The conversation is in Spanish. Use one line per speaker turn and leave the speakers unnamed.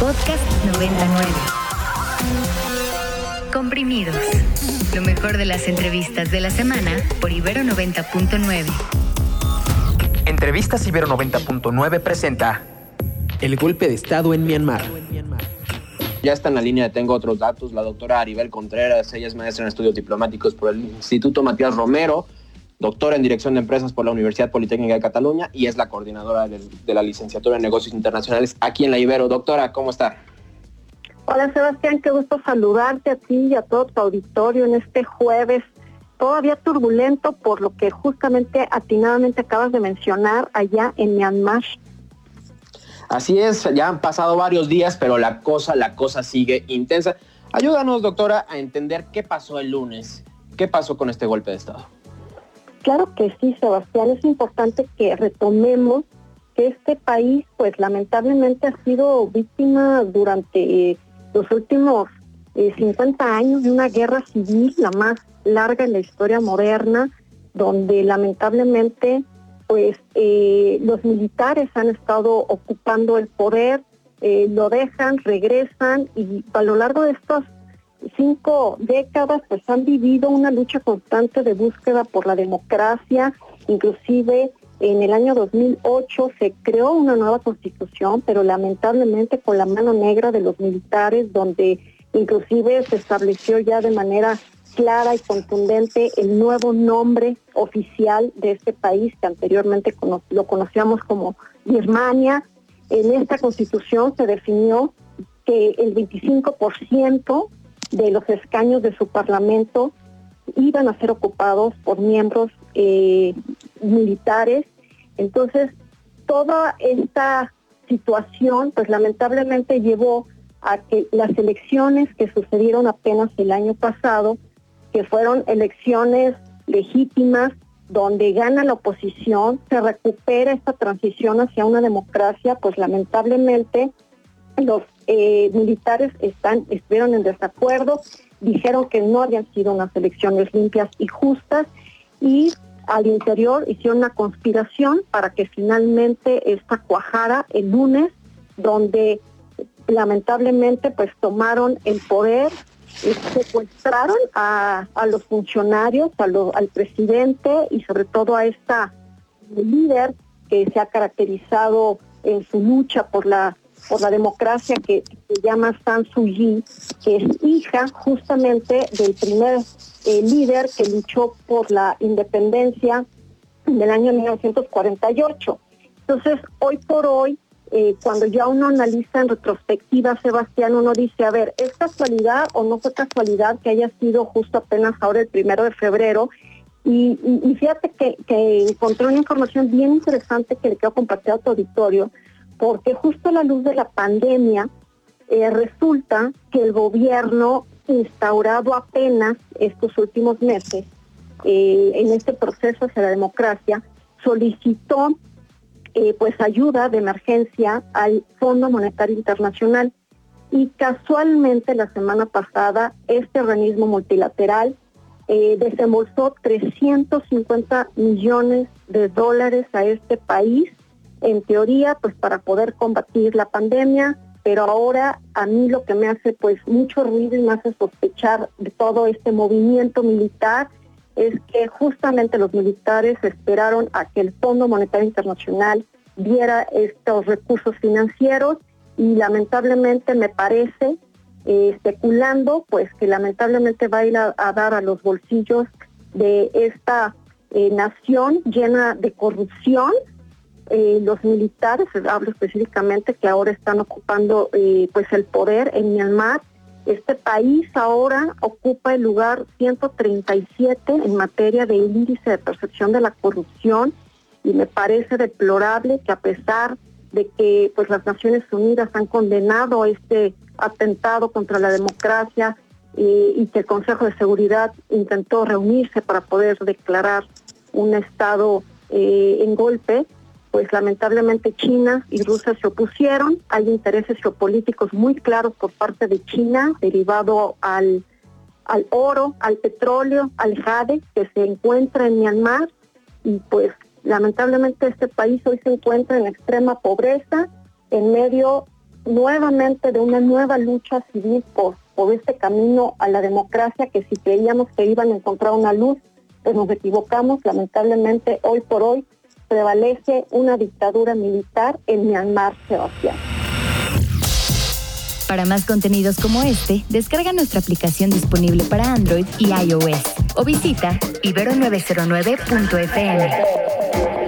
Podcast 99. Comprimidos. Lo mejor de las entrevistas de la semana por Ibero 90.9.
Entrevistas Ibero 90.9 presenta
El golpe de Estado en Myanmar.
Ya está en la línea, tengo otros datos. La doctora Aribel Contreras, ella es maestra en estudios diplomáticos por el Instituto Matías Romero, doctora en Dirección de Empresas por la Universidad Politécnica de Cataluña y es la coordinadora de, de la licenciatura en Negocios Internacionales aquí en la Ibero. Doctora, ¿cómo está?
Hola Sebastián, qué gusto saludarte a ti y a todo tu auditorio en este jueves todavía turbulento por lo que justamente atinadamente acabas de mencionar allá en Myanmar.
Así es, ya han pasado varios días, pero la cosa, la cosa sigue intensa. Ayúdanos, doctora, a entender qué pasó el lunes, qué pasó con este golpe de Estado.
Claro que sí, Sebastián, es importante que retomemos que este país, pues lamentablemente ha sido víctima durante eh, los últimos 50 eh, años de una guerra civil, la más larga en la historia moderna, donde lamentablemente pues eh, los militares han estado ocupando el poder, lo dejan, regresan y a lo largo de estas cinco décadas pues han vivido una lucha constante de búsqueda por la democracia, inclusive en el año 2008 se creó una nueva constitución, pero lamentablemente con la mano negra de los militares, donde inclusive se estableció ya de manera clara y contundente el nuevo nombre oficial de este país que anteriormente lo conocíamos como Birmania. En esta constitución se definió que el 25% de los escaños de su parlamento iban a ser ocupados por miembros eh, militares. Entonces, toda esta situación, pues lamentablemente llevó a que las elecciones que sucedieron apenas el año pasado que fueron elecciones legítimas donde gana la oposición, se recupera esta transición hacia una democracia, pues lamentablemente los eh, militares están, estuvieron en desacuerdo, dijeron que no habían sido unas elecciones limpias y justas y al interior hicieron una conspiración para que finalmente esta cuajara el lunes, donde lamentablemente pues tomaron el poder secuestraron a, los funcionarios, al presidente y sobre todo a esta líder que se ha caracterizado en su lucha por la por la democracia que se llama San Suu que es hija justamente del primer eh, líder que luchó por la independencia del año 1948. Entonces, hoy por hoy, eh, cuando ya uno analiza en retrospectiva, Sebastián, uno dice, a ver, ¿es casualidad o no fue casualidad que haya sido justo apenas ahora el primero de febrero? Y, fíjate que, encontré una información bien interesante que le quiero compartir a tu auditorio, porque justo a la luz de la pandemia, eh, resulta que el gobierno instaurado apenas estos últimos meses eh, en este proceso hacia la democracia, solicitó eh, pues ayuda de emergencia al Fondo Monetario Internacional. Y casualmente la semana pasada este organismo multilateral eh, desembolsó 350 millones de dólares a este país, en teoría, pues para poder combatir la pandemia, pero ahora a mí lo que me hace pues mucho ruido y me hace sospechar de todo este movimiento militar es que justamente los militares esperaron a que el Fondo Monetario Internacional diera estos recursos financieros y lamentablemente me parece, eh, especulando, pues que lamentablemente va a ir a, dar a los bolsillos de esta eh, nación llena de corrupción. Eh, los militares, hablo específicamente que ahora están ocupando pues el poder en Myanmar, este país ahora ocupa el lugar 137 en materia de índice de percepción de la corrupción y me parece deplorable que a pesar de que pues las Naciones Unidas han condenado este atentado contra la democracia y que el Consejo de Seguridad intentó reunirse para poder declarar un estado eh, en golpe, pues lamentablemente China y Rusia se opusieron. Hay intereses geopolíticos muy claros por parte de China derivado al, al oro, al petróleo, al jade que se encuentra en Myanmar y pues lamentablemente este país hoy se encuentra en extrema pobreza en medio nuevamente de una nueva lucha civil por, por este camino a la democracia que si creíamos que iban a encontrar una luz, pues nos equivocamos. Lamentablemente, hoy por hoy prevalece una dictadura militar en Myanmar, Sebastián.
Para más contenidos como este, descarga nuestra aplicación disponible para Android y iOS o visita ibero909.fm.